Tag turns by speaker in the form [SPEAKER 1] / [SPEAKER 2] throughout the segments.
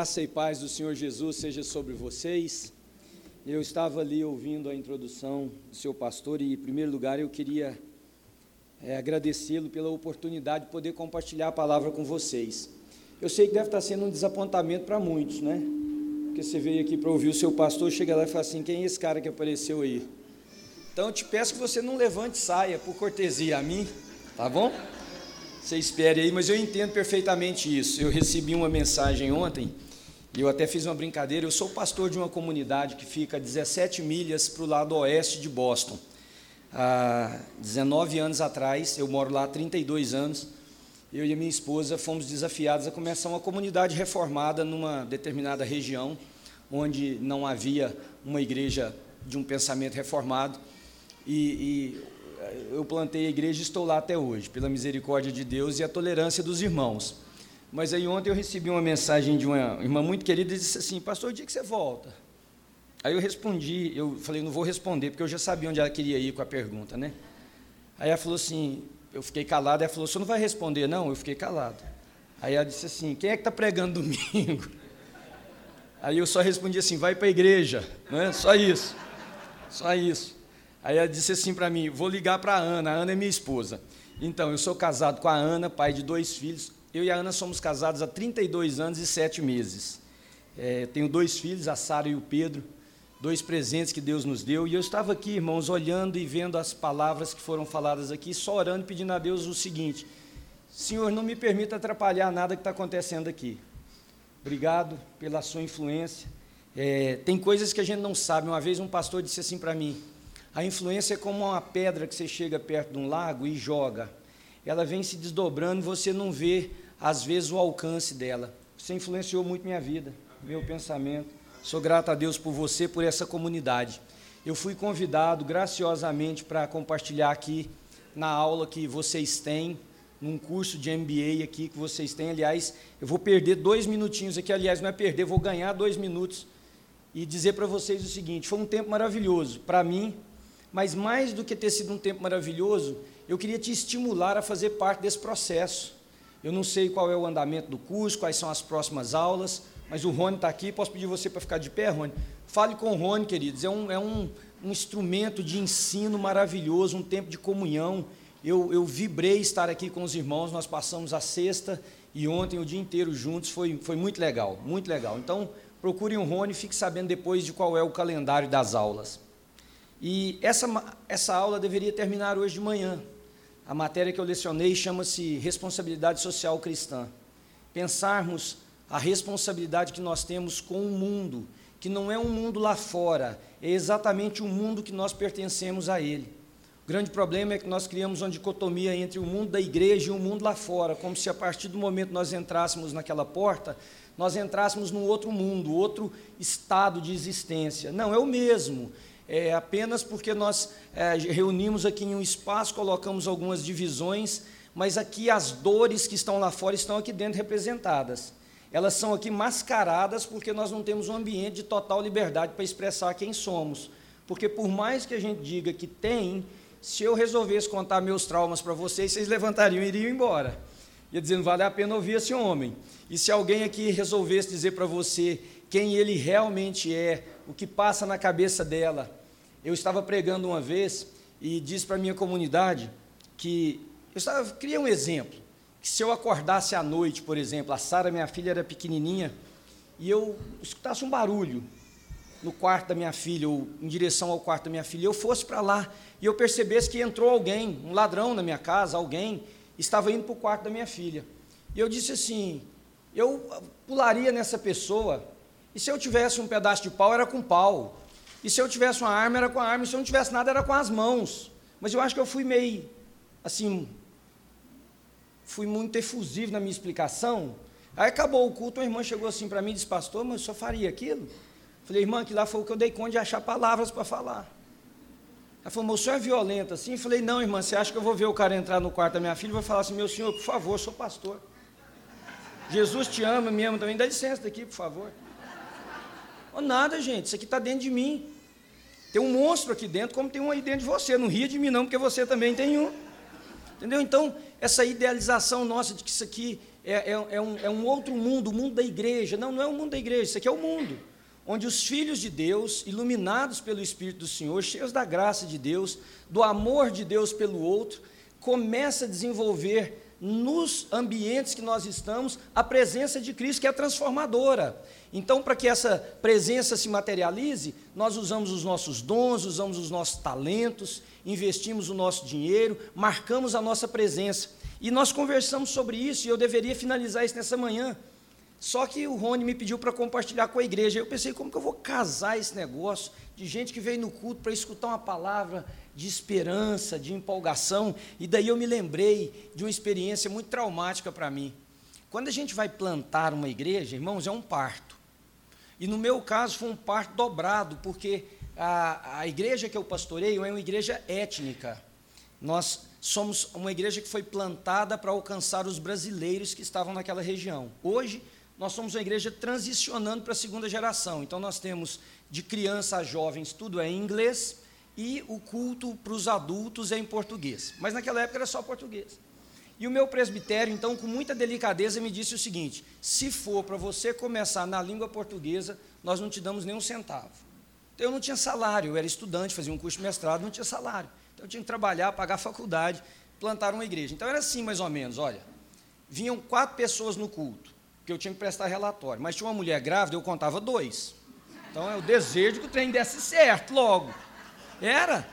[SPEAKER 1] Graça e paz do Senhor Jesus seja sobre vocês. Eu estava ali ouvindo a introdução do seu pastor e, em primeiro lugar, eu queria é, agradecê-lo pela oportunidade de poder compartilhar a palavra com vocês. Eu sei que deve estar sendo um desapontamento para muitos, né? Porque você veio aqui para ouvir o seu pastor, chega lá e fala assim: quem é esse cara que apareceu aí? Então eu te peço que você não levante saia, por cortesia a mim, tá bom? Você espere aí, mas eu entendo perfeitamente isso. Eu recebi uma mensagem ontem, e eu até fiz uma brincadeira. Eu sou pastor de uma comunidade que fica 17 milhas para o lado oeste de Boston. Há 19 anos atrás, eu moro lá há 32 anos, eu e a minha esposa fomos desafiados a começar uma comunidade reformada numa determinada região, onde não havia uma igreja de um pensamento reformado. E, e eu plantei a igreja e estou lá até hoje, pela misericórdia de Deus e a tolerância dos irmãos. Mas aí ontem eu recebi uma mensagem de uma irmã muito querida e disse assim: Pastor, o dia que você volta? Aí eu respondi, eu falei, não vou responder, porque eu já sabia onde ela queria ir com a pergunta, né? Aí ela falou assim, eu fiquei calado, ela falou, você não vai responder, não? Eu fiquei calado. Aí ela disse assim, quem é que está pregando domingo? Aí eu só respondi assim, vai para a igreja, né? só isso, só isso. Aí ela disse assim para mim: vou ligar para a Ana, a Ana é minha esposa. Então, eu sou casado com a Ana, pai de dois filhos. Eu e a Ana somos casados há 32 anos e 7 meses. É, tenho dois filhos, a Sara e o Pedro, dois presentes que Deus nos deu. E eu estava aqui, irmãos, olhando e vendo as palavras que foram faladas aqui, só orando e pedindo a Deus o seguinte: Senhor, não me permita atrapalhar nada que está acontecendo aqui. Obrigado pela sua influência. É, tem coisas que a gente não sabe. Uma vez um pastor disse assim para mim: a influência é como uma pedra que você chega perto de um lago e joga. Ela vem se desdobrando e você não vê, às vezes, o alcance dela. Você influenciou muito minha vida, meu pensamento. Sou grato a Deus por você, por essa comunidade. Eu fui convidado graciosamente para compartilhar aqui na aula que vocês têm, num curso de MBA aqui que vocês têm. Aliás, eu vou perder dois minutinhos aqui. Aliás, não é perder, vou ganhar dois minutos e dizer para vocês o seguinte: foi um tempo maravilhoso para mim, mas mais do que ter sido um tempo maravilhoso, eu queria te estimular a fazer parte desse processo. Eu não sei qual é o andamento do curso, quais são as próximas aulas, mas o Rony está aqui, posso pedir você para ficar de pé, Rony? Fale com o Rony, queridos, é um, é um, um instrumento de ensino maravilhoso, um tempo de comunhão. Eu, eu vibrei estar aqui com os irmãos, nós passamos a sexta e ontem o dia inteiro juntos, foi, foi muito legal, muito legal. Então, procurem o Rony e fique sabendo depois de qual é o calendário das aulas. E essa, essa aula deveria terminar hoje de manhã. A matéria que eu lecionei chama-se Responsabilidade Social Cristã. Pensarmos a responsabilidade que nós temos com o mundo, que não é um mundo lá fora, é exatamente o mundo que nós pertencemos a ele. O grande problema é que nós criamos uma dicotomia entre o mundo da igreja e o mundo lá fora, como se a partir do momento nós entrássemos naquela porta, nós entrássemos num outro mundo, outro estado de existência. Não, é o mesmo é, apenas porque nós é, reunimos aqui em um espaço, colocamos algumas divisões, mas aqui as dores que estão lá fora estão aqui dentro representadas. Elas são aqui mascaradas porque nós não temos um ambiente de total liberdade para expressar quem somos. Porque por mais que a gente diga que tem, se eu resolvesse contar meus traumas para vocês, vocês levantariam e iriam embora. Ia dizendo, vale a pena ouvir esse homem. E se alguém aqui resolvesse dizer para você quem ele realmente é, o que passa na cabeça dela, eu estava pregando uma vez e disse para a minha comunidade que eu estava, queria um exemplo, que se eu acordasse à noite, por exemplo, a Sara, minha filha, era pequenininha, e eu escutasse um barulho no quarto da minha filha, ou em direção ao quarto da minha filha, eu fosse para lá e eu percebesse que entrou alguém, um ladrão na minha casa, alguém, estava indo para o quarto da minha filha. E eu disse assim: eu pularia nessa pessoa, e se eu tivesse um pedaço de pau, era com pau. E se eu tivesse uma arma, era com a arma, e se eu não tivesse nada, era com as mãos. Mas eu acho que eu fui meio, assim, fui muito efusivo na minha explicação. Aí acabou o culto, uma irmã chegou assim para mim e disse, pastor, mas eu só faria aquilo? Falei, irmã, que lá foi o que eu dei conta de achar palavras para falar. Ela falou, mas o senhor é violento assim? falei, não, irmã, você acha que eu vou ver o cara entrar no quarto da minha filha e vou falar assim, meu senhor, por favor, eu sou pastor. Jesus te ama, me ama também, dá licença daqui, por favor. Oh, nada, gente, isso aqui está dentro de mim. Tem um monstro aqui dentro, como tem um aí dentro de você. Não ria de mim, não, porque você também tem um. Entendeu? Então, essa idealização nossa de que isso aqui é, é, é, um, é um outro mundo, o mundo da igreja. Não, não é o mundo da igreja, isso aqui é o mundo. Onde os filhos de Deus, iluminados pelo Espírito do Senhor, cheios da graça de Deus, do amor de Deus pelo outro, começa a desenvolver nos ambientes que nós estamos a presença de Cristo, que é transformadora. Então, para que essa presença se materialize, nós usamos os nossos dons, usamos os nossos talentos, investimos o nosso dinheiro, marcamos a nossa presença. E nós conversamos sobre isso, e eu deveria finalizar isso nessa manhã. Só que o Rony me pediu para compartilhar com a igreja. Eu pensei, como que eu vou casar esse negócio de gente que veio no culto para escutar uma palavra de esperança, de empolgação? E daí eu me lembrei de uma experiência muito traumática para mim. Quando a gente vai plantar uma igreja, irmãos, é um parto. E no meu caso foi um parto dobrado, porque a, a igreja que eu pastoreio é uma igreja étnica. Nós somos uma igreja que foi plantada para alcançar os brasileiros que estavam naquela região. Hoje, nós somos uma igreja transicionando para a segunda geração. Então, nós temos de criança a jovens, tudo é em inglês, e o culto para os adultos é em português. Mas naquela época era só português. E o meu presbitério, então, com muita delicadeza, me disse o seguinte: se for para você começar na língua portuguesa, nós não te damos nenhum centavo. Então, eu não tinha salário, eu era estudante, fazia um curso de mestrado, não tinha salário. Então, eu tinha que trabalhar, pagar a faculdade, plantar uma igreja. Então, era assim, mais ou menos: olha, vinham quatro pessoas no culto porque eu tinha que prestar relatório. Mas tinha uma mulher grávida, eu contava dois. Então é o desejo que o trem desse certo logo. Era.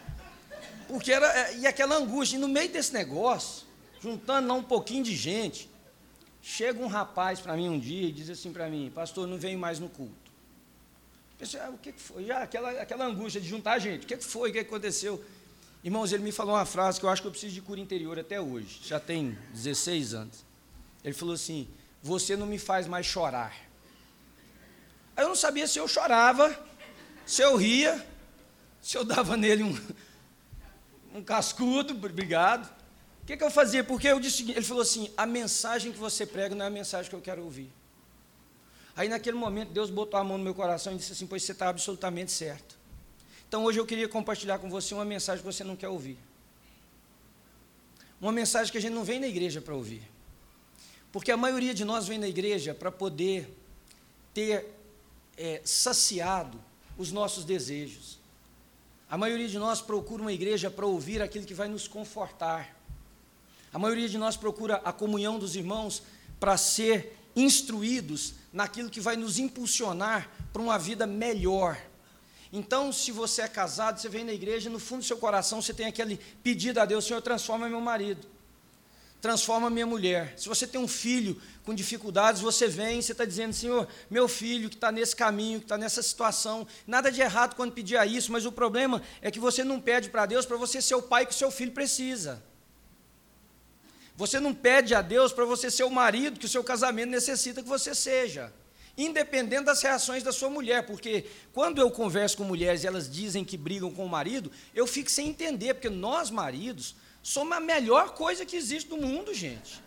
[SPEAKER 1] Porque era. É, e aquela angústia. E no meio desse negócio, juntando lá um pouquinho de gente, chega um rapaz para mim um dia e diz assim para mim, pastor, não venho mais no culto. Pensei, ah, o que, foi? Já aquela, aquela angústia de juntar gente, o que, que foi? O que, que aconteceu? Irmãos, ele me falou uma frase que eu acho que eu preciso de cura interior até hoje. Já tem 16 anos. Ele falou assim: você não me faz mais chorar. Aí eu não sabia se eu chorava, se eu ria, se eu dava nele um, um cascudo, obrigado. Que, que eu fazia? Porque eu disse, ele falou assim: a mensagem que você prega não é a mensagem que eu quero ouvir. Aí naquele momento Deus botou a mão no meu coração e disse assim: Pois você está absolutamente certo. Então hoje eu queria compartilhar com você uma mensagem que você não quer ouvir. Uma mensagem que a gente não vem na igreja para ouvir. Porque a maioria de nós vem na igreja para poder ter é, saciado os nossos desejos. A maioria de nós procura uma igreja para ouvir aquilo que vai nos confortar. A maioria de nós procura a comunhão dos irmãos para ser instruídos naquilo que vai nos impulsionar para uma vida melhor. Então, se você é casado, você vem na igreja, no fundo do seu coração você tem aquele pedido a Deus: Senhor, transforma meu marido transforma minha mulher. Se você tem um filho com dificuldades, você vem, você está dizendo, Senhor, meu filho que está nesse caminho, que está nessa situação, nada de errado quando pedir a isso, mas o problema é que você não pede para Deus para você ser o pai que o seu filho precisa. Você não pede a Deus para você ser o marido que o seu casamento necessita que você seja. Independente das reações da sua mulher, porque quando eu converso com mulheres e elas dizem que brigam com o marido, eu fico sem entender, porque nós maridos, somos a melhor coisa que existe no mundo, gente.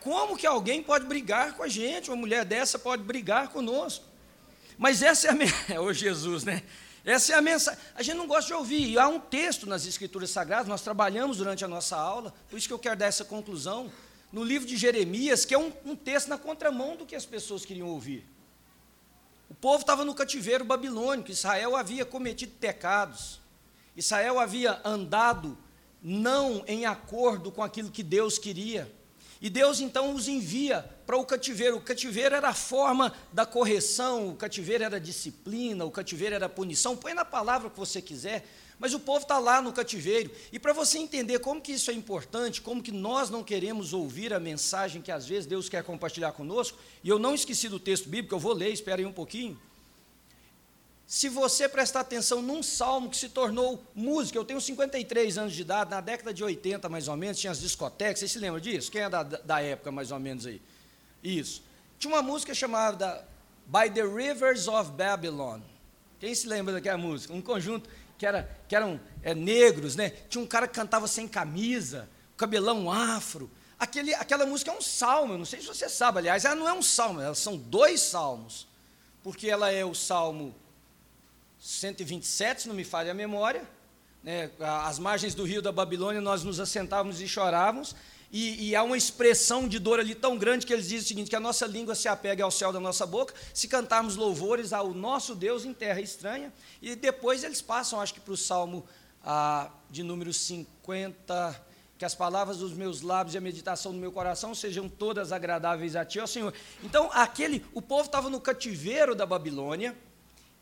[SPEAKER 1] Como que alguém pode brigar com a gente? Uma mulher dessa pode brigar conosco. Mas essa é a mensagem, oh Jesus, né? Essa é a mensagem. A gente não gosta de ouvir. E há um texto nas Escrituras Sagradas, nós trabalhamos durante a nossa aula, por isso que eu quero dar essa conclusão, no livro de Jeremias, que é um, um texto na contramão do que as pessoas queriam ouvir. O povo estava no cativeiro babilônico, Israel havia cometido pecados, Israel havia andado não em acordo com aquilo que Deus queria. E Deus então os envia para o cativeiro. O cativeiro era a forma da correção, o cativeiro era disciplina, o cativeiro era punição. Põe na palavra que você quiser, mas o povo está lá no cativeiro. E para você entender como que isso é importante, como que nós não queremos ouvir a mensagem que às vezes Deus quer compartilhar conosco, e eu não esqueci do texto bíblico, eu vou ler, espera aí um pouquinho. Se você prestar atenção num salmo que se tornou música, eu tenho 53 anos de idade, na década de 80 mais ou menos, tinha as discotecas, vocês se lembram disso? Quem é da, da época mais ou menos aí? Isso. Tinha uma música chamada By the Rivers of Babylon. Quem se lembra daquela música? Um conjunto que, era, que eram é, negros, né? Tinha um cara que cantava sem camisa, cabelão afro. Aquele, aquela música é um salmo, eu não sei se você sabe, aliás, ela não é um salmo, elas são dois salmos, porque ela é o salmo 127, se não me falha a memória, né, as margens do rio da Babilônia, nós nos assentávamos e chorávamos, e, e, há uma expressão de dor ali tão grande que eles dizem o seguinte: que a nossa língua se apega ao céu da nossa boca, se cantarmos louvores ao nosso Deus em terra estranha. E depois eles passam, acho que para o Salmo ah, de número 50, que as palavras dos meus lábios e a meditação do meu coração sejam todas agradáveis a Ti, ó Senhor. Então, aquele, o povo estava no cativeiro da Babilônia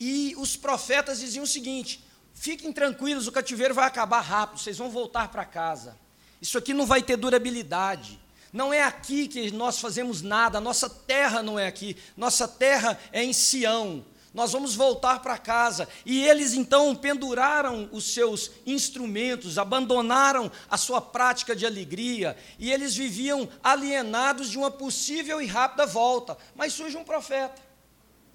[SPEAKER 1] e os profetas diziam o seguinte: fiquem tranquilos, o cativeiro vai acabar rápido, vocês vão voltar para casa. Isso aqui não vai ter durabilidade. Não é aqui que nós fazemos nada, nossa terra não é aqui, nossa terra é em Sião. Nós vamos voltar para casa. E eles então penduraram os seus instrumentos, abandonaram a sua prática de alegria, e eles viviam alienados de uma possível e rápida volta. Mas surge um profeta,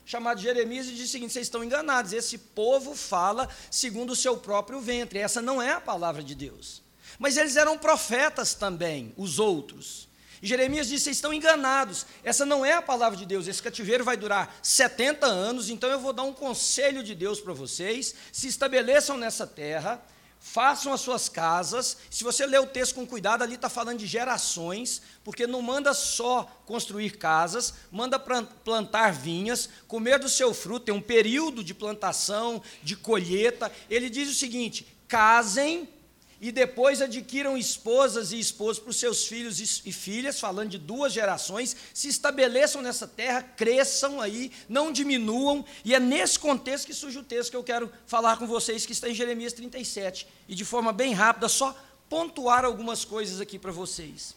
[SPEAKER 1] chamado Jeremias, e diz o seguinte: vocês estão enganados, esse povo fala segundo o seu próprio ventre, essa não é a palavra de Deus. Mas eles eram profetas também, os outros. E Jeremias disse: Vocês estão enganados, essa não é a palavra de Deus, esse cativeiro vai durar 70 anos, então eu vou dar um conselho de Deus para vocês: se estabeleçam nessa terra, façam as suas casas. Se você ler o texto com cuidado, ali está falando de gerações, porque não manda só construir casas, manda plantar vinhas, comer do seu fruto, tem um período de plantação, de colheita. Ele diz o seguinte: casem e depois adquiram esposas e esposos para os seus filhos e filhas, falando de duas gerações, se estabeleçam nessa terra, cresçam aí, não diminuam, e é nesse contexto que surge o texto que eu quero falar com vocês, que está em Jeremias 37, e de forma bem rápida, só pontuar algumas coisas aqui para vocês.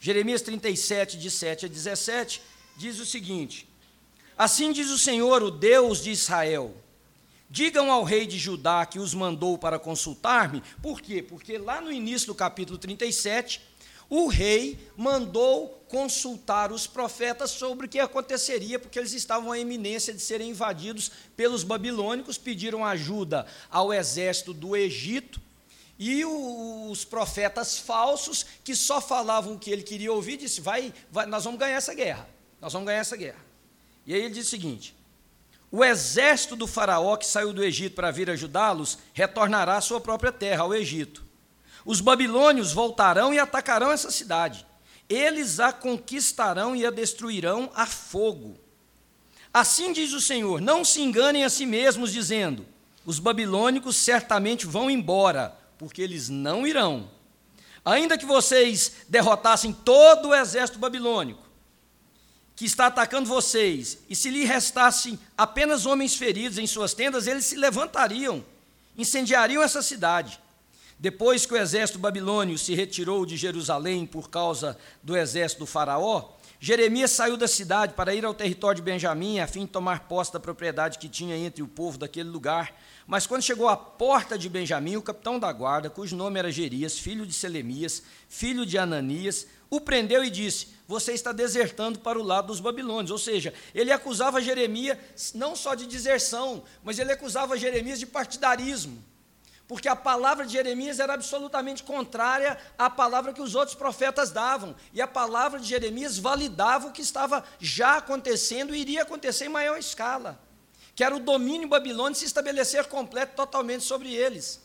[SPEAKER 1] Jeremias 37, de 7 a 17, diz o seguinte: Assim diz o Senhor, o Deus de Israel, Digam ao rei de Judá que os mandou para consultar-me. Por quê? Porque lá no início do capítulo 37, o rei mandou consultar os profetas sobre o que aconteceria, porque eles estavam à eminência de serem invadidos pelos babilônicos, pediram ajuda ao exército do Egito. E os profetas falsos, que só falavam o que ele queria ouvir, disse: vai, vai, nós vamos ganhar essa guerra. Nós vamos ganhar essa guerra. E aí ele diz o seguinte: o exército do Faraó que saiu do Egito para vir ajudá-los retornará à sua própria terra, ao Egito. Os babilônios voltarão e atacarão essa cidade. Eles a conquistarão e a destruirão a fogo. Assim diz o Senhor: não se enganem a si mesmos, dizendo: os babilônicos certamente vão embora, porque eles não irão. Ainda que vocês derrotassem todo o exército babilônico, que está atacando vocês, e se lhe restassem apenas homens feridos em suas tendas, eles se levantariam, incendiariam essa cidade. Depois que o exército babilônio se retirou de Jerusalém por causa do exército do Faraó, Jeremias saiu da cidade para ir ao território de Benjamim, a fim de tomar posse da propriedade que tinha entre o povo daquele lugar. Mas quando chegou à porta de Benjamim, o capitão da guarda, cujo nome era Gerias, filho de Selemias, filho de Ananias, o prendeu e disse: Você está desertando para o lado dos babilônios. Ou seja, ele acusava Jeremias não só de deserção, mas ele acusava Jeremias de partidarismo. Porque a palavra de Jeremias era absolutamente contrária à palavra que os outros profetas davam. E a palavra de Jeremias validava o que estava já acontecendo e iria acontecer em maior escala. Que era o domínio babilônico se estabelecer completo totalmente sobre eles.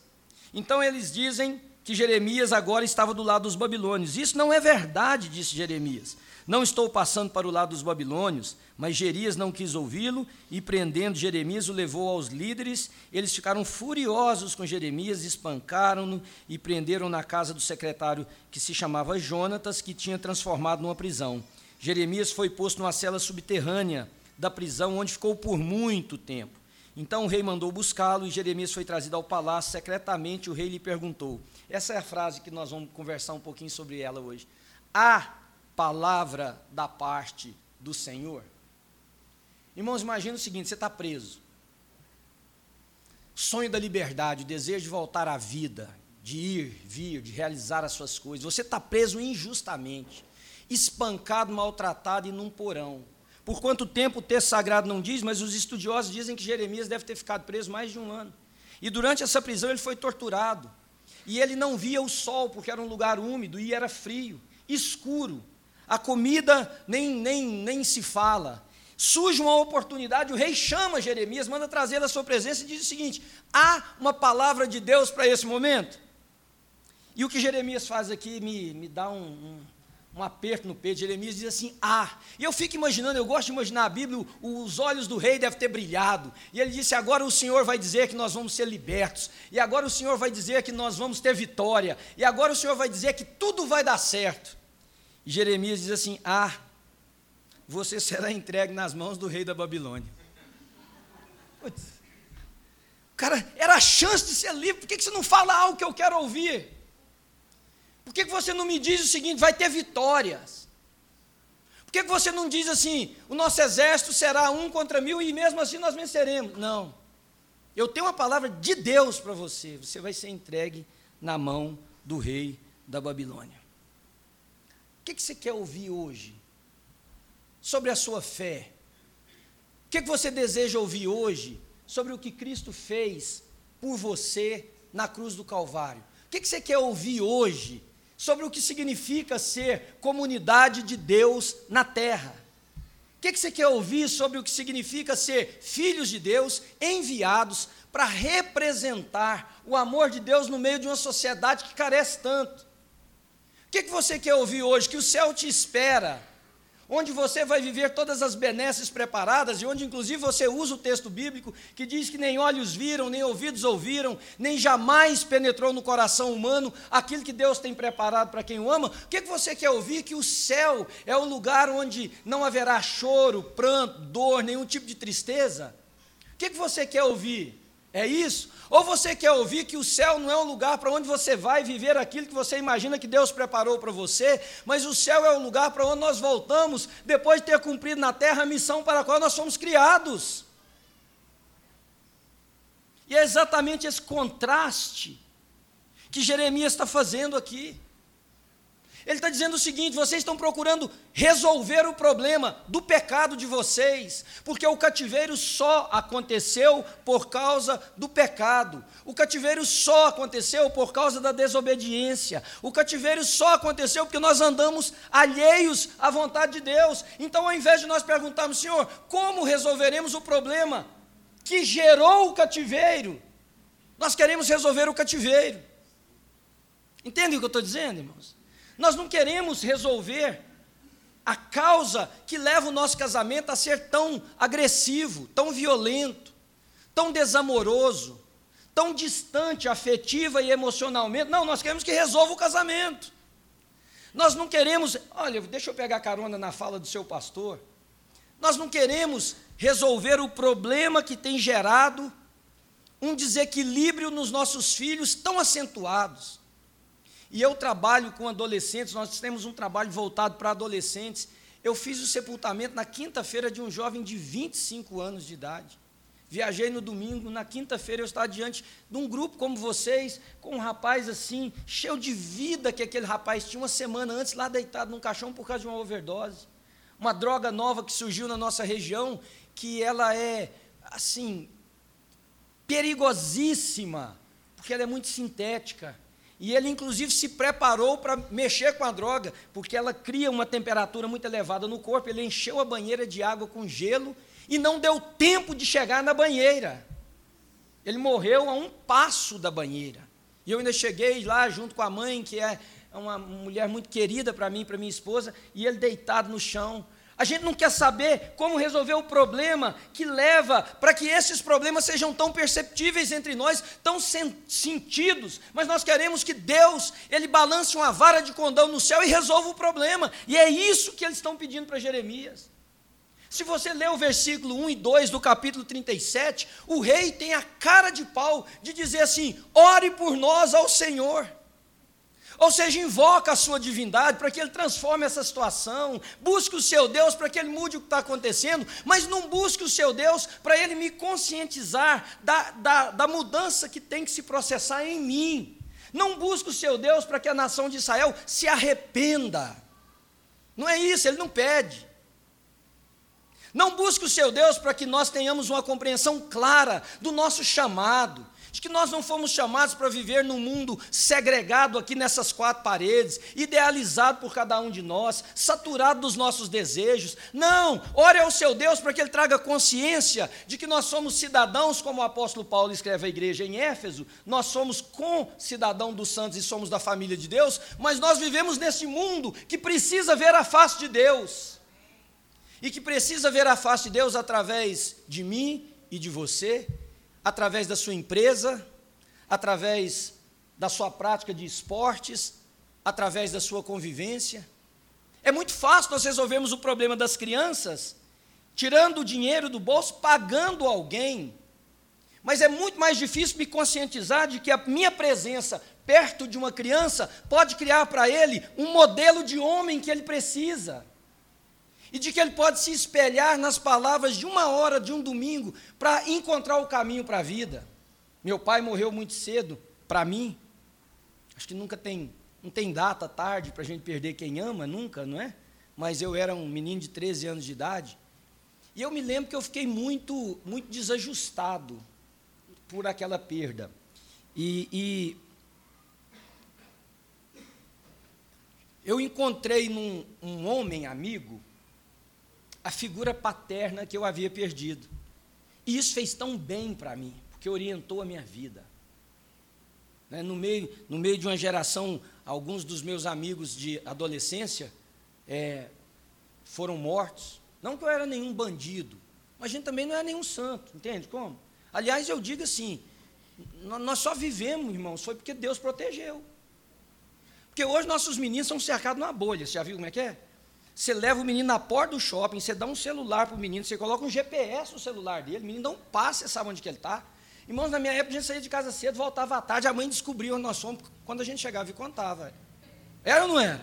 [SPEAKER 1] Então eles dizem que Jeremias agora estava do lado dos babilônios. Isso não é verdade, disse Jeremias. Não estou passando para o lado dos babilônios, mas Jerias não quis ouvi-lo e, prendendo Jeremias, o levou aos líderes. Eles ficaram furiosos com Jeremias, espancaram-no e prenderam na casa do secretário que se chamava Jonatas, que tinha transformado numa prisão. Jeremias foi posto numa cela subterrânea da prisão, onde ficou por muito tempo. Então o rei mandou buscá-lo e Jeremias foi trazido ao palácio. Secretamente o rei lhe perguntou: essa é a frase que nós vamos conversar um pouquinho sobre ela hoje. A palavra da parte do Senhor. Irmãos, imagina o seguinte: você está preso. Sonho da liberdade, o desejo de voltar à vida, de ir, vir, de realizar as suas coisas. Você está preso injustamente, espancado, maltratado e num porão. Por quanto tempo o texto sagrado não diz, mas os estudiosos dizem que Jeremias deve ter ficado preso mais de um ano. E durante essa prisão ele foi torturado. E ele não via o sol, porque era um lugar úmido e era frio, escuro. A comida nem, nem, nem se fala. Surge uma oportunidade, o rei chama Jeremias, manda trazê-lo à sua presença e diz o seguinte: há uma palavra de Deus para esse momento? E o que Jeremias faz aqui me, me dá um, um, um aperto no peito. Jeremias diz assim: Ah. E eu fico imaginando, eu gosto de imaginar a Bíblia, os olhos do rei devem ter brilhado. E ele disse: Agora o Senhor vai dizer que nós vamos ser libertos. E agora o Senhor vai dizer que nós vamos ter vitória. E agora o Senhor vai dizer que tudo vai dar certo. E Jeremias diz assim: Ah, você será entregue nas mãos do rei da Babilônia. Putz. Cara, era a chance de ser livre, por que você não fala algo que eu quero ouvir? Por que você não me diz o seguinte: vai ter vitórias? Por que você não diz assim: o nosso exército será um contra mil e mesmo assim nós venceremos? Não. Eu tenho uma palavra de Deus para você. Você vai ser entregue na mão do rei da Babilônia. O que você quer ouvir hoje? Sobre a sua fé. O que você deseja ouvir hoje sobre o que Cristo fez por você na cruz do Calvário? O que você quer ouvir hoje sobre o que significa ser comunidade de Deus na terra. O que, que você quer ouvir sobre o que significa ser filhos de Deus enviados para representar o amor de Deus no meio de uma sociedade que carece tanto? O que, que você quer ouvir hoje? Que o céu te espera onde você vai viver todas as benesses preparadas, e onde inclusive você usa o texto bíblico que diz que nem olhos viram, nem ouvidos ouviram, nem jamais penetrou no coração humano aquilo que Deus tem preparado para quem o ama. O que, que você quer ouvir? Que o céu é o lugar onde não haverá choro, pranto, dor, nenhum tipo de tristeza. O que, que você quer ouvir? É isso? Ou você quer ouvir que o céu não é um lugar para onde você vai viver aquilo que você imagina que Deus preparou para você, mas o céu é o lugar para onde nós voltamos depois de ter cumprido na terra a missão para a qual nós fomos criados. E é exatamente esse contraste que Jeremias está fazendo aqui. Ele está dizendo o seguinte: vocês estão procurando resolver o problema do pecado de vocês, porque o cativeiro só aconteceu por causa do pecado, o cativeiro só aconteceu por causa da desobediência, o cativeiro só aconteceu porque nós andamos alheios à vontade de Deus. Então, ao invés de nós perguntarmos, Senhor, como resolveremos o problema que gerou o cativeiro, nós queremos resolver o cativeiro. Entendem o que eu estou dizendo, irmãos? Nós não queremos resolver a causa que leva o nosso casamento a ser tão agressivo, tão violento, tão desamoroso, tão distante afetiva e emocionalmente. Não, nós queremos que resolva o casamento. Nós não queremos, olha, deixa eu pegar carona na fala do seu pastor. Nós não queremos resolver o problema que tem gerado um desequilíbrio nos nossos filhos tão acentuados. E eu trabalho com adolescentes, nós temos um trabalho voltado para adolescentes. Eu fiz o sepultamento na quinta-feira de um jovem de 25 anos de idade. Viajei no domingo, na quinta-feira eu estava diante de um grupo como vocês, com um rapaz assim, cheio de vida que aquele rapaz tinha uma semana antes lá deitado num caixão por causa de uma overdose. Uma droga nova que surgiu na nossa região, que ela é assim perigosíssima, porque ela é muito sintética. E ele, inclusive, se preparou para mexer com a droga, porque ela cria uma temperatura muito elevada no corpo. Ele encheu a banheira de água com gelo e não deu tempo de chegar na banheira. Ele morreu a um passo da banheira. E eu ainda cheguei lá junto com a mãe, que é uma mulher muito querida para mim, para minha esposa, e ele deitado no chão. A gente não quer saber como resolver o problema que leva para que esses problemas sejam tão perceptíveis entre nós, tão sentidos, mas nós queremos que Deus, ele balance uma vara de condão no céu e resolva o problema. E é isso que eles estão pedindo para Jeremias. Se você ler o versículo 1 e 2 do capítulo 37, o rei tem a cara de pau de dizer assim: ore por nós ao Senhor. Ou seja, invoca a sua divindade para que ele transforme essa situação, busque o seu Deus para que ele mude o que está acontecendo, mas não busque o seu Deus para ele me conscientizar da, da, da mudança que tem que se processar em mim. Não busque o seu Deus para que a nação de Israel se arrependa. Não é isso, ele não pede. Não busque o seu Deus para que nós tenhamos uma compreensão clara do nosso chamado, de que nós não fomos chamados para viver num mundo segregado aqui nessas quatro paredes, idealizado por cada um de nós, saturado dos nossos desejos. Não, ore ao seu Deus para que ele traga consciência de que nós somos cidadãos, como o apóstolo Paulo escreve à igreja em Éfeso, nós somos com cidadão dos santos e somos da família de Deus, mas nós vivemos nesse mundo que precisa ver a face de Deus. E que precisa ver a face de Deus através de mim e de você, através da sua empresa, através da sua prática de esportes, através da sua convivência. É muito fácil nós resolvermos o problema das crianças tirando o dinheiro do bolso, pagando alguém. Mas é muito mais difícil me conscientizar de que a minha presença perto de uma criança pode criar para ele um modelo de homem que ele precisa e de que ele pode se espelhar nas palavras de uma hora de um domingo para encontrar o caminho para a vida. Meu pai morreu muito cedo, para mim. Acho que nunca tem, não tem data tarde para a gente perder quem ama, nunca, não é? Mas eu era um menino de 13 anos de idade. E eu me lembro que eu fiquei muito, muito desajustado por aquela perda. E, e eu encontrei num um homem amigo a figura paterna que eu havia perdido. E isso fez tão bem para mim, porque orientou a minha vida. Né, no, meio, no meio de uma geração, alguns dos meus amigos de adolescência é, foram mortos. Não que eu era nenhum bandido, mas a gente também não é nenhum santo, entende como? Aliás, eu digo assim: nós só vivemos, irmãos, foi porque Deus protegeu. Porque hoje nossos meninos são cercados numa bolha, você já viu como é que é? Você leva o menino na porta do shopping, você dá um celular para o menino, você coloca um GPS no celular dele, o menino dá um passe, você sabe onde que ele está. Irmãos, na minha época a gente saía de casa cedo, voltava à tarde, a mãe descobriu onde nós fomos quando a gente chegava e contava. Era ou não era?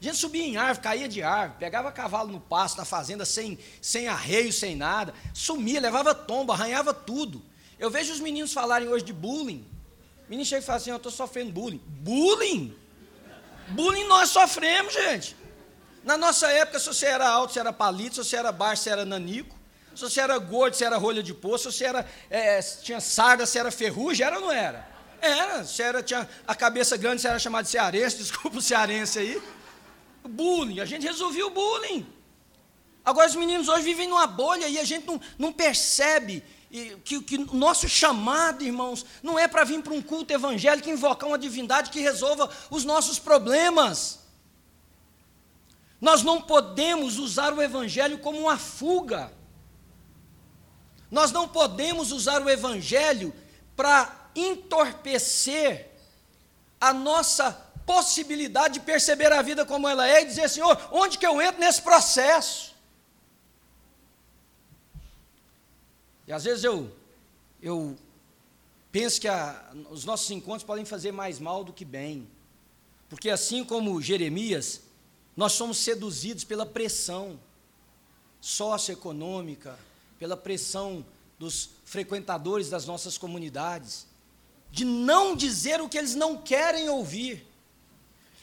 [SPEAKER 1] A gente subia em árvore, caía de árvore, pegava cavalo no pasto, na fazenda, sem, sem arreio, sem nada, sumia, levava tomba, arranhava tudo. Eu vejo os meninos falarem hoje de bullying. O menino chega e fala assim: Eu estou sofrendo bullying. Bullying? Bullying nós sofremos, gente. Na nossa época, se você era alto, você era palito, se você era baixo, você era nanico, se você era gordo, você era rolha de poço, se você era, é, tinha sarda, você era ferrugem, era ou não era? Era, se era, tinha a cabeça grande, você era chamado de cearense, desculpa o cearense aí. Bullying, a gente resolveu o bullying. Agora os meninos hoje vivem numa bolha e a gente não, não percebe que, que o nosso chamado, irmãos, não é para vir para um culto evangélico invocar uma divindade que resolva os nossos problemas. Nós não podemos usar o Evangelho como uma fuga. Nós não podemos usar o Evangelho para entorpecer a nossa possibilidade de perceber a vida como ela é e dizer, Senhor, onde que eu entro nesse processo? E às vezes eu, eu penso que a, os nossos encontros podem fazer mais mal do que bem. Porque assim como Jeremias, nós somos seduzidos pela pressão socioeconômica, pela pressão dos frequentadores das nossas comunidades, de não dizer o que eles não querem ouvir.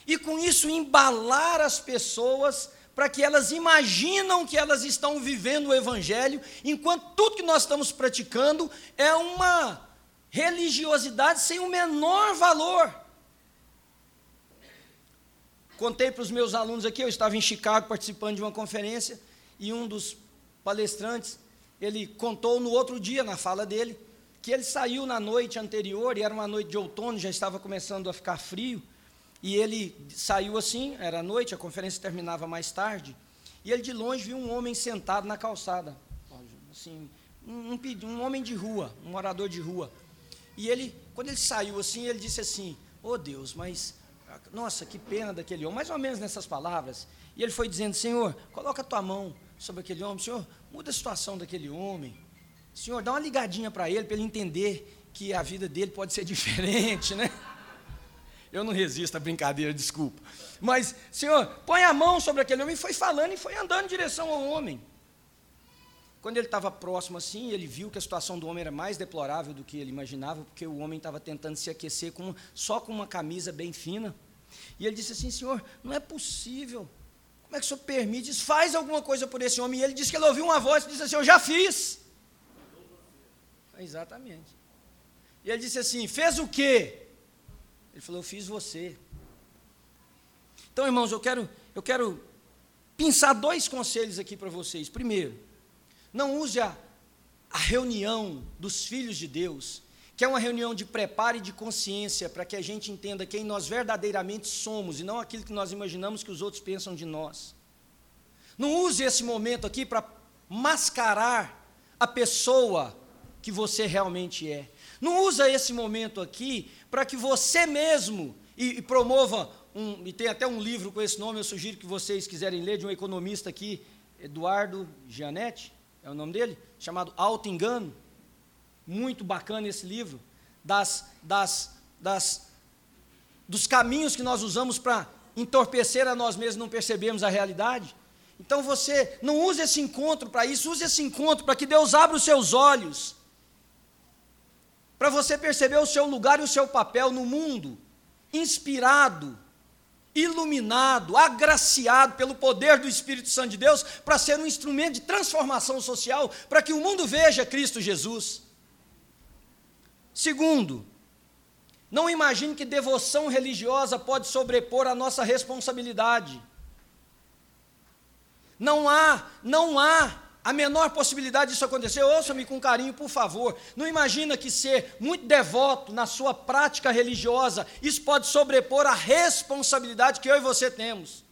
[SPEAKER 1] E com isso embalar as pessoas para que elas imaginam que elas estão vivendo o evangelho, enquanto tudo que nós estamos praticando é uma religiosidade sem o menor valor. Contei para os meus alunos aqui, eu estava em Chicago participando de uma conferência e um dos palestrantes, ele contou no outro dia, na fala dele, que ele saiu na noite anterior, e era uma noite de outono, já estava começando a ficar frio, e ele saiu assim, era noite, a conferência terminava mais tarde, e ele de longe viu um homem sentado na calçada, assim, um, um, um homem de rua, um morador de rua. E ele, quando ele saiu assim, ele disse assim: Oh Deus, mas nossa, que pena daquele homem, mais ou menos nessas palavras. E ele foi dizendo: Senhor, coloca a tua mão sobre aquele homem, Senhor, muda a situação daquele homem. Senhor, dá uma ligadinha para ele, para ele entender que a vida dele pode ser diferente, né? Eu não resisto à brincadeira, desculpa. Mas, Senhor, põe a mão sobre aquele homem. E foi falando e foi andando em direção ao homem. Quando ele estava próximo assim, ele viu que a situação do homem era mais deplorável do que ele imaginava, porque o homem estava tentando se aquecer com, só com uma camisa bem fina. E ele disse assim: Senhor, não é possível. Como é que o senhor permite? Diz, faz alguma coisa por esse homem. E ele disse que ele ouviu uma voz e disse assim: Eu já fiz. Exatamente. E ele disse assim: Fez o quê? Ele falou: Eu fiz você. Então, irmãos, eu quero, eu quero pensar dois conselhos aqui para vocês. Primeiro, não use a, a reunião dos filhos de Deus, que é uma reunião de preparo e de consciência, para que a gente entenda quem nós verdadeiramente somos e não aquilo que nós imaginamos que os outros pensam de nós. Não use esse momento aqui para mascarar a pessoa que você realmente é. Não usa esse momento aqui para que você mesmo e, e promova um, e tem até um livro com esse nome, eu sugiro que vocês quiserem ler, de um economista aqui, Eduardo Gianetti, é o nome dele, chamado Alto Engano. Muito bacana esse livro, das, das, das, dos caminhos que nós usamos para entorpecer a nós mesmos não percebermos a realidade. Então você não use esse encontro para isso, use esse encontro para que Deus abra os seus olhos, para você perceber o seu lugar e o seu papel no mundo, inspirado iluminado, agraciado pelo poder do Espírito Santo de Deus para ser um instrumento de transformação social, para que o mundo veja Cristo Jesus. Segundo, não imagine que devoção religiosa pode sobrepor a nossa responsabilidade. Não há, não há a menor possibilidade disso acontecer, ouça-me com carinho, por favor. Não imagina que ser muito devoto na sua prática religiosa, isso pode sobrepor a responsabilidade que eu e você temos.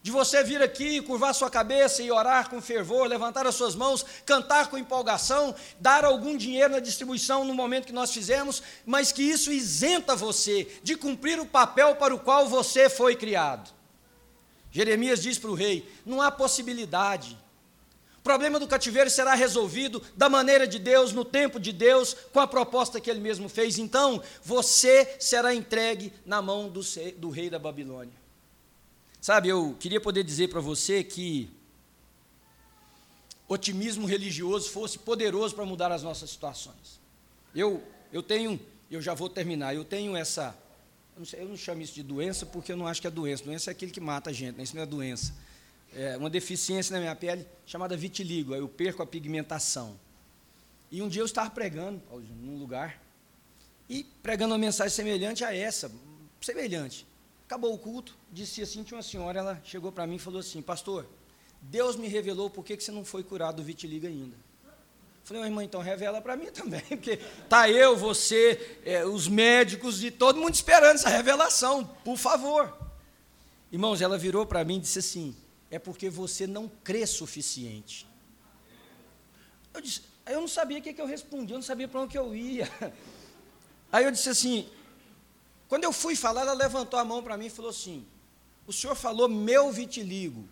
[SPEAKER 1] De você vir aqui, curvar sua cabeça e orar com fervor, levantar as suas mãos, cantar com empolgação, dar algum dinheiro na distribuição no momento que nós fizemos, mas que isso isenta você de cumprir o papel para o qual você foi criado. Jeremias diz para o rei: não há possibilidade o problema do cativeiro será resolvido da maneira de Deus, no tempo de Deus, com a proposta que ele mesmo fez. Então, você será entregue na mão do, rei da Babilônia. Sabe, eu queria poder dizer para você que otimismo religioso fosse poderoso para mudar as nossas situações. Eu, eu tenho, eu já vou terminar, eu tenho essa, eu não, sei, eu não chamo isso de doença porque eu não acho que é doença, doença é aquele que mata a gente, né? isso não é doença é, uma deficiência na minha pele chamada vitiligo, eu perco a pigmentação. E um dia eu estava pregando num lugar, e pregando uma mensagem semelhante a essa, semelhante. Acabou o culto, disse assim, tinha uma senhora, ela chegou para mim e falou assim, pastor, Deus me revelou por que você não foi curado do vitiligo ainda. Falei, irmã, então revela para mim também, porque tá eu, você, é, os médicos e todo mundo esperando essa revelação, por favor. Irmãos, ela virou para mim e disse assim: é porque você não crê suficiente. Eu disse, eu não sabia o que, que eu respondi, eu não sabia para onde eu ia. Aí eu disse assim, quando eu fui falar, ela levantou a mão para mim e falou assim: O senhor falou meu vitiligo.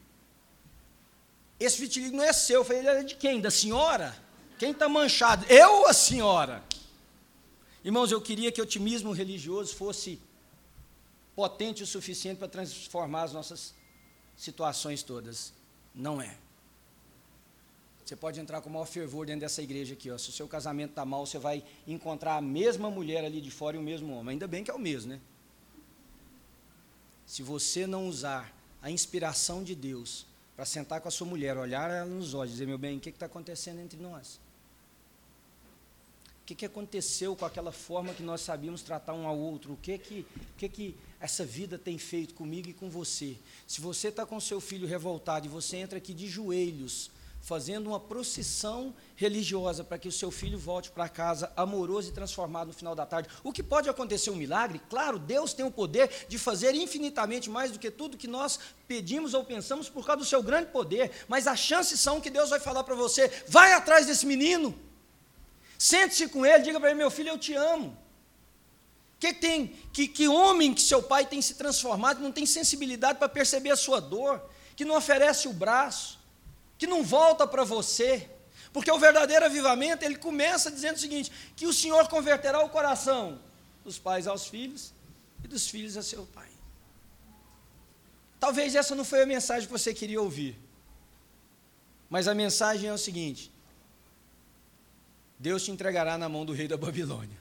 [SPEAKER 1] Esse vitiligo não é seu. Eu falei, ele é de quem? Da senhora? Quem está manchado? Eu ou a senhora? Irmãos, eu queria que o otimismo religioso fosse potente o suficiente para transformar as nossas situações todas. Não é. Você pode entrar com o maior fervor dentro dessa igreja aqui. Ó. Se o seu casamento está mal, você vai encontrar a mesma mulher ali de fora e o mesmo homem. Ainda bem que é o mesmo, né? Se você não usar a inspiração de Deus para sentar com a sua mulher, olhar ela nos olhos e dizer, meu bem, o que está acontecendo entre nós? O que, que aconteceu com aquela forma que nós sabíamos tratar um ao outro? O que que, que, que essa vida tem feito comigo e com você? Se você está com seu filho revoltado e você entra aqui de joelhos, fazendo uma procissão religiosa para que o seu filho volte para casa amoroso e transformado no final da tarde. O que pode acontecer um milagre? Claro, Deus tem o poder de fazer infinitamente mais do que tudo que nós pedimos ou pensamos por causa do seu grande poder, mas as chances são que Deus vai falar para você: vai atrás desse menino. Sente-se com ele, diga para ele: meu filho, eu te amo. Que tem que, que homem que seu pai tem se transformado, não tem sensibilidade para perceber a sua dor, que não oferece o braço, que não volta para você. Porque o verdadeiro avivamento, ele começa dizendo o seguinte: que o Senhor converterá o coração dos pais aos filhos e dos filhos a seu pai. Talvez essa não foi a mensagem que você queria ouvir. Mas a mensagem é o seguinte: Deus te entregará na mão do rei da Babilônia.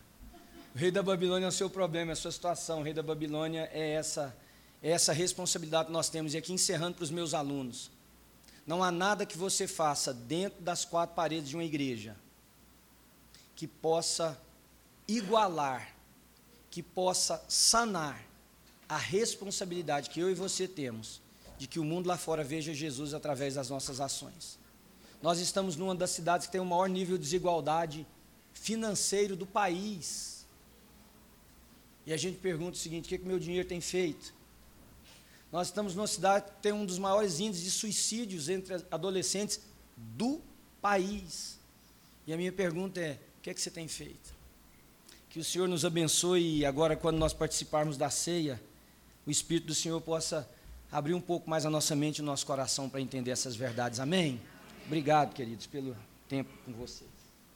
[SPEAKER 1] O rei da Babilônia é o seu problema, é a sua situação. O rei da Babilônia é essa, é essa responsabilidade que nós temos. E aqui encerrando para os meus alunos. Não há nada que você faça dentro das quatro paredes de uma igreja que possa igualar, que possa sanar a responsabilidade que eu e você temos de que o mundo lá fora veja Jesus através das nossas ações. Nós estamos numa das cidades que tem o maior nível de desigualdade financeiro do país. E a gente pergunta o seguinte: o que, é que meu dinheiro tem feito? Nós estamos numa cidade que tem um dos maiores índices de suicídios entre adolescentes do país. E a minha pergunta é: o que é que você tem feito? Que o Senhor nos abençoe e agora, quando nós participarmos da ceia, o Espírito do Senhor possa abrir um pouco mais a nossa mente e o nosso coração para entender essas verdades. Amém? Obrigado, queridos, pelo tempo com você.